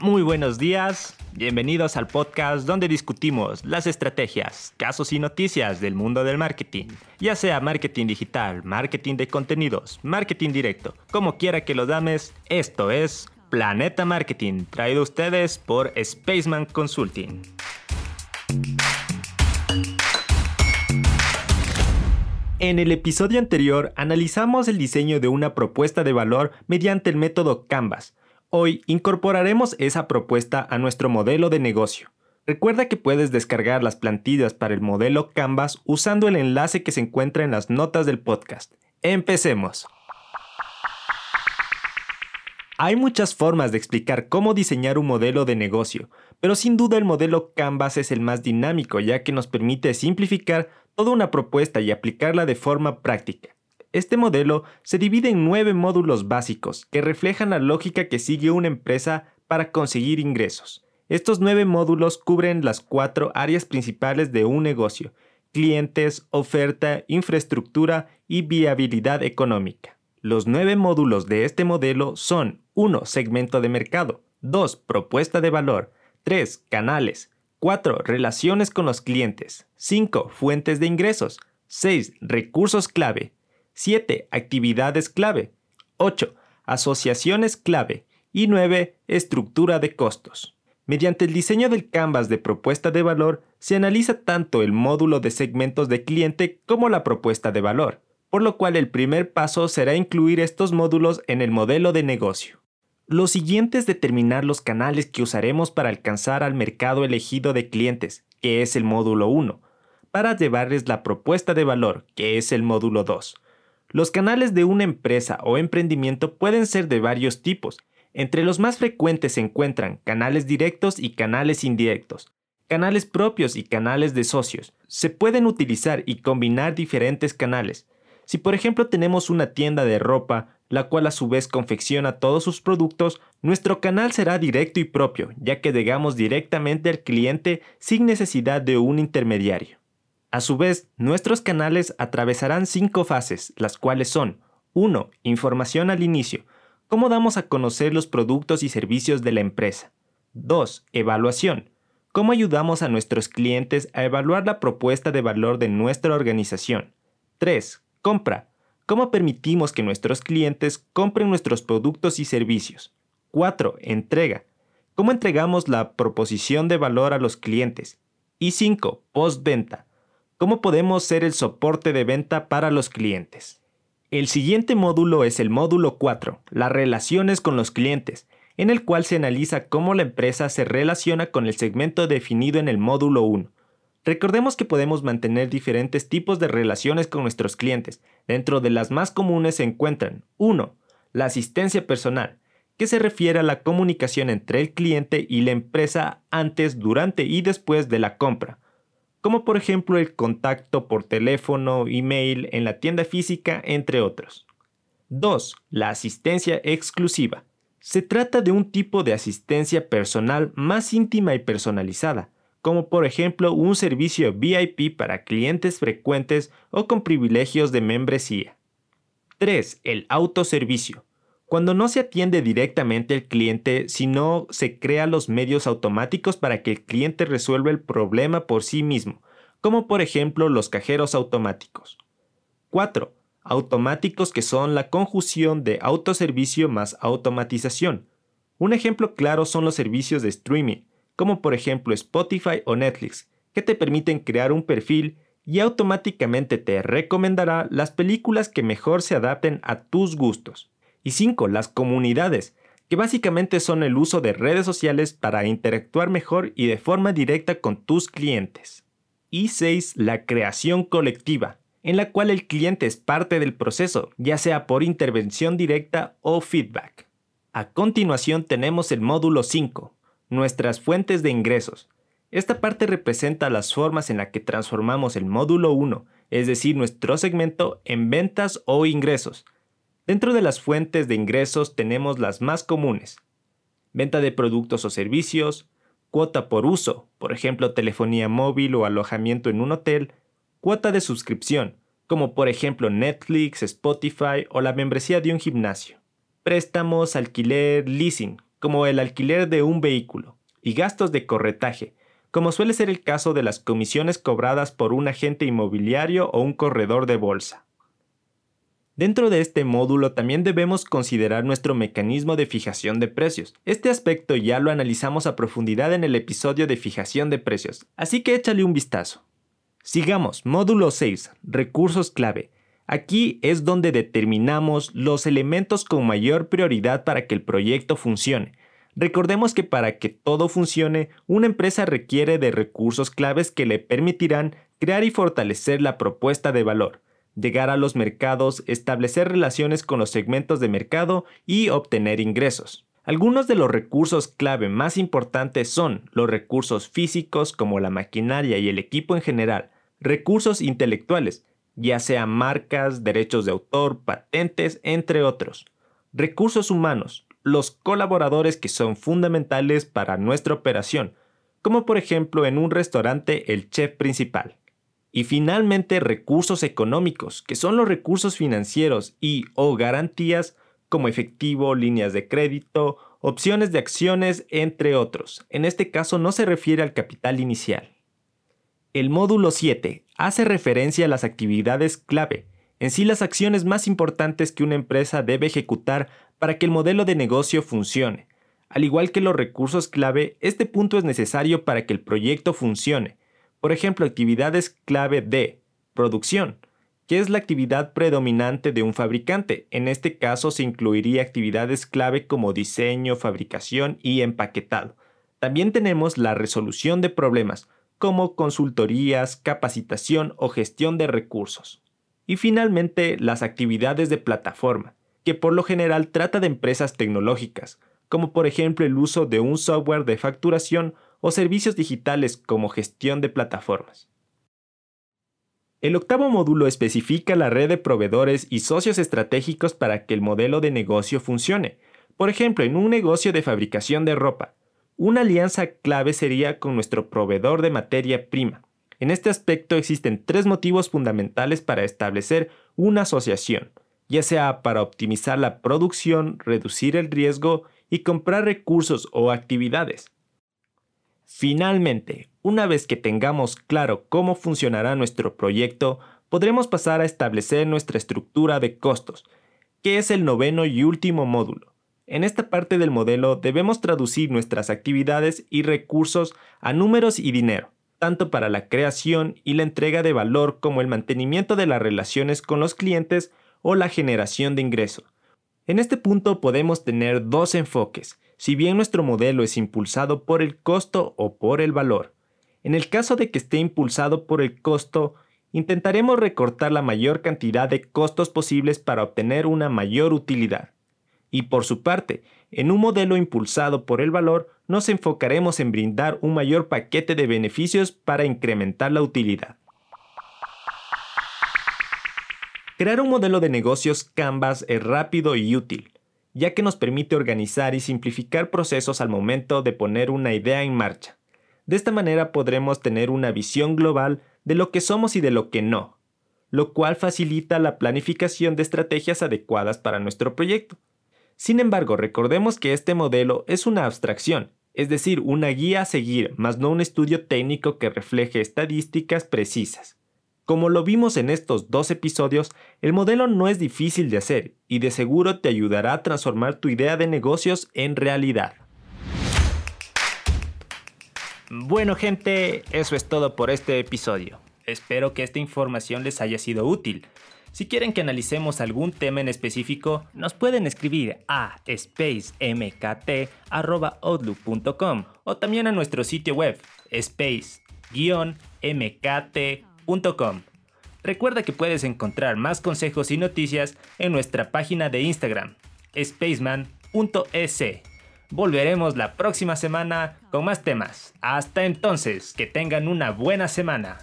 Muy buenos días, bienvenidos al podcast donde discutimos las estrategias, casos y noticias del mundo del marketing, ya sea marketing digital, marketing de contenidos, marketing directo, como quiera que lo dames, esto es Planeta Marketing, traído a ustedes por Spaceman Consulting. En el episodio anterior analizamos el diseño de una propuesta de valor mediante el método Canvas, Hoy incorporaremos esa propuesta a nuestro modelo de negocio. Recuerda que puedes descargar las plantillas para el modelo Canvas usando el enlace que se encuentra en las notas del podcast. Empecemos. Hay muchas formas de explicar cómo diseñar un modelo de negocio, pero sin duda el modelo Canvas es el más dinámico ya que nos permite simplificar toda una propuesta y aplicarla de forma práctica. Este modelo se divide en nueve módulos básicos que reflejan la lógica que sigue una empresa para conseguir ingresos. Estos nueve módulos cubren las cuatro áreas principales de un negocio, clientes, oferta, infraestructura y viabilidad económica. Los nueve módulos de este modelo son 1. Segmento de mercado, 2. Propuesta de valor, 3. Canales, 4. Relaciones con los clientes, 5. Fuentes de ingresos, 6. Recursos clave, 7. Actividades clave. 8. Asociaciones clave. Y 9. Estructura de costos. Mediante el diseño del canvas de propuesta de valor, se analiza tanto el módulo de segmentos de cliente como la propuesta de valor, por lo cual el primer paso será incluir estos módulos en el modelo de negocio. Lo siguiente es determinar los canales que usaremos para alcanzar al mercado elegido de clientes, que es el módulo 1, para llevarles la propuesta de valor, que es el módulo 2 los canales de una empresa o emprendimiento pueden ser de varios tipos. Entre los más frecuentes se encuentran canales directos y canales indirectos, canales propios y canales de socios. Se pueden utilizar y combinar diferentes canales. Si por ejemplo tenemos una tienda de ropa, la cual a su vez confecciona todos sus productos, nuestro canal será directo y propio, ya que llegamos directamente al cliente sin necesidad de un intermediario. A su vez, nuestros canales atravesarán cinco fases, las cuales son 1. Información al inicio. ¿Cómo damos a conocer los productos y servicios de la empresa? 2. Evaluación. ¿Cómo ayudamos a nuestros clientes a evaluar la propuesta de valor de nuestra organización? 3. Compra. ¿Cómo permitimos que nuestros clientes compren nuestros productos y servicios? 4. Entrega. ¿Cómo entregamos la proposición de valor a los clientes? Y 5. Postventa cómo podemos ser el soporte de venta para los clientes. El siguiente módulo es el módulo 4, las relaciones con los clientes, en el cual se analiza cómo la empresa se relaciona con el segmento definido en el módulo 1. Recordemos que podemos mantener diferentes tipos de relaciones con nuestros clientes. Dentro de las más comunes se encuentran 1. La asistencia personal, que se refiere a la comunicación entre el cliente y la empresa antes, durante y después de la compra como por ejemplo el contacto por teléfono, email, en la tienda física, entre otros. 2. La asistencia exclusiva. Se trata de un tipo de asistencia personal más íntima y personalizada, como por ejemplo un servicio VIP para clientes frecuentes o con privilegios de membresía. 3. El autoservicio. Cuando no se atiende directamente al cliente, sino se crean los medios automáticos para que el cliente resuelva el problema por sí mismo, como por ejemplo los cajeros automáticos. 4. Automáticos que son la conjunción de autoservicio más automatización. Un ejemplo claro son los servicios de streaming, como por ejemplo Spotify o Netflix, que te permiten crear un perfil y automáticamente te recomendará las películas que mejor se adapten a tus gustos. Y 5. Las comunidades, que básicamente son el uso de redes sociales para interactuar mejor y de forma directa con tus clientes. Y 6. La creación colectiva, en la cual el cliente es parte del proceso, ya sea por intervención directa o feedback. A continuación tenemos el módulo 5, nuestras fuentes de ingresos. Esta parte representa las formas en las que transformamos el módulo 1, es decir, nuestro segmento, en ventas o ingresos, Dentro de las fuentes de ingresos tenemos las más comunes. Venta de productos o servicios, cuota por uso, por ejemplo telefonía móvil o alojamiento en un hotel, cuota de suscripción, como por ejemplo Netflix, Spotify o la membresía de un gimnasio. Préstamos, alquiler, leasing, como el alquiler de un vehículo, y gastos de corretaje, como suele ser el caso de las comisiones cobradas por un agente inmobiliario o un corredor de bolsa. Dentro de este módulo también debemos considerar nuestro mecanismo de fijación de precios. Este aspecto ya lo analizamos a profundidad en el episodio de fijación de precios, así que échale un vistazo. Sigamos, módulo 6, recursos clave. Aquí es donde determinamos los elementos con mayor prioridad para que el proyecto funcione. Recordemos que para que todo funcione, una empresa requiere de recursos claves que le permitirán crear y fortalecer la propuesta de valor llegar a los mercados, establecer relaciones con los segmentos de mercado y obtener ingresos. Algunos de los recursos clave más importantes son los recursos físicos como la maquinaria y el equipo en general, recursos intelectuales, ya sea marcas, derechos de autor, patentes, entre otros. Recursos humanos, los colaboradores que son fundamentales para nuestra operación, como por ejemplo en un restaurante el chef principal. Y finalmente recursos económicos, que son los recursos financieros y o garantías como efectivo, líneas de crédito, opciones de acciones, entre otros. En este caso no se refiere al capital inicial. El módulo 7 hace referencia a las actividades clave, en sí las acciones más importantes que una empresa debe ejecutar para que el modelo de negocio funcione. Al igual que los recursos clave, este punto es necesario para que el proyecto funcione, por ejemplo, actividades clave de producción, que es la actividad predominante de un fabricante. En este caso se incluiría actividades clave como diseño, fabricación y empaquetado. También tenemos la resolución de problemas, como consultorías, capacitación o gestión de recursos. Y finalmente, las actividades de plataforma, que por lo general trata de empresas tecnológicas, como por ejemplo el uso de un software de facturación o servicios digitales como gestión de plataformas. El octavo módulo especifica la red de proveedores y socios estratégicos para que el modelo de negocio funcione. Por ejemplo, en un negocio de fabricación de ropa, una alianza clave sería con nuestro proveedor de materia prima. En este aspecto existen tres motivos fundamentales para establecer una asociación, ya sea para optimizar la producción, reducir el riesgo y comprar recursos o actividades. Finalmente, una vez que tengamos claro cómo funcionará nuestro proyecto, podremos pasar a establecer nuestra estructura de costos, que es el noveno y último módulo. En esta parte del modelo debemos traducir nuestras actividades y recursos a números y dinero, tanto para la creación y la entrega de valor como el mantenimiento de las relaciones con los clientes o la generación de ingreso. En este punto podemos tener dos enfoques, si bien nuestro modelo es impulsado por el costo o por el valor. En el caso de que esté impulsado por el costo, intentaremos recortar la mayor cantidad de costos posibles para obtener una mayor utilidad. Y por su parte, en un modelo impulsado por el valor, nos enfocaremos en brindar un mayor paquete de beneficios para incrementar la utilidad. Crear un modelo de negocios Canvas es rápido y útil ya que nos permite organizar y simplificar procesos al momento de poner una idea en marcha. De esta manera podremos tener una visión global de lo que somos y de lo que no, lo cual facilita la planificación de estrategias adecuadas para nuestro proyecto. Sin embargo, recordemos que este modelo es una abstracción, es decir, una guía a seguir, más no un estudio técnico que refleje estadísticas precisas. Como lo vimos en estos dos episodios, el modelo no es difícil de hacer y de seguro te ayudará a transformar tu idea de negocios en realidad. Bueno gente, eso es todo por este episodio. Espero que esta información les haya sido útil. Si quieren que analicemos algún tema en específico, nos pueden escribir a spacemkt.outlook.com o también a nuestro sitio web space-mkt.com Recuerda que puedes encontrar más consejos y noticias en nuestra página de Instagram, spaceman.es. Volveremos la próxima semana con más temas. Hasta entonces, que tengan una buena semana.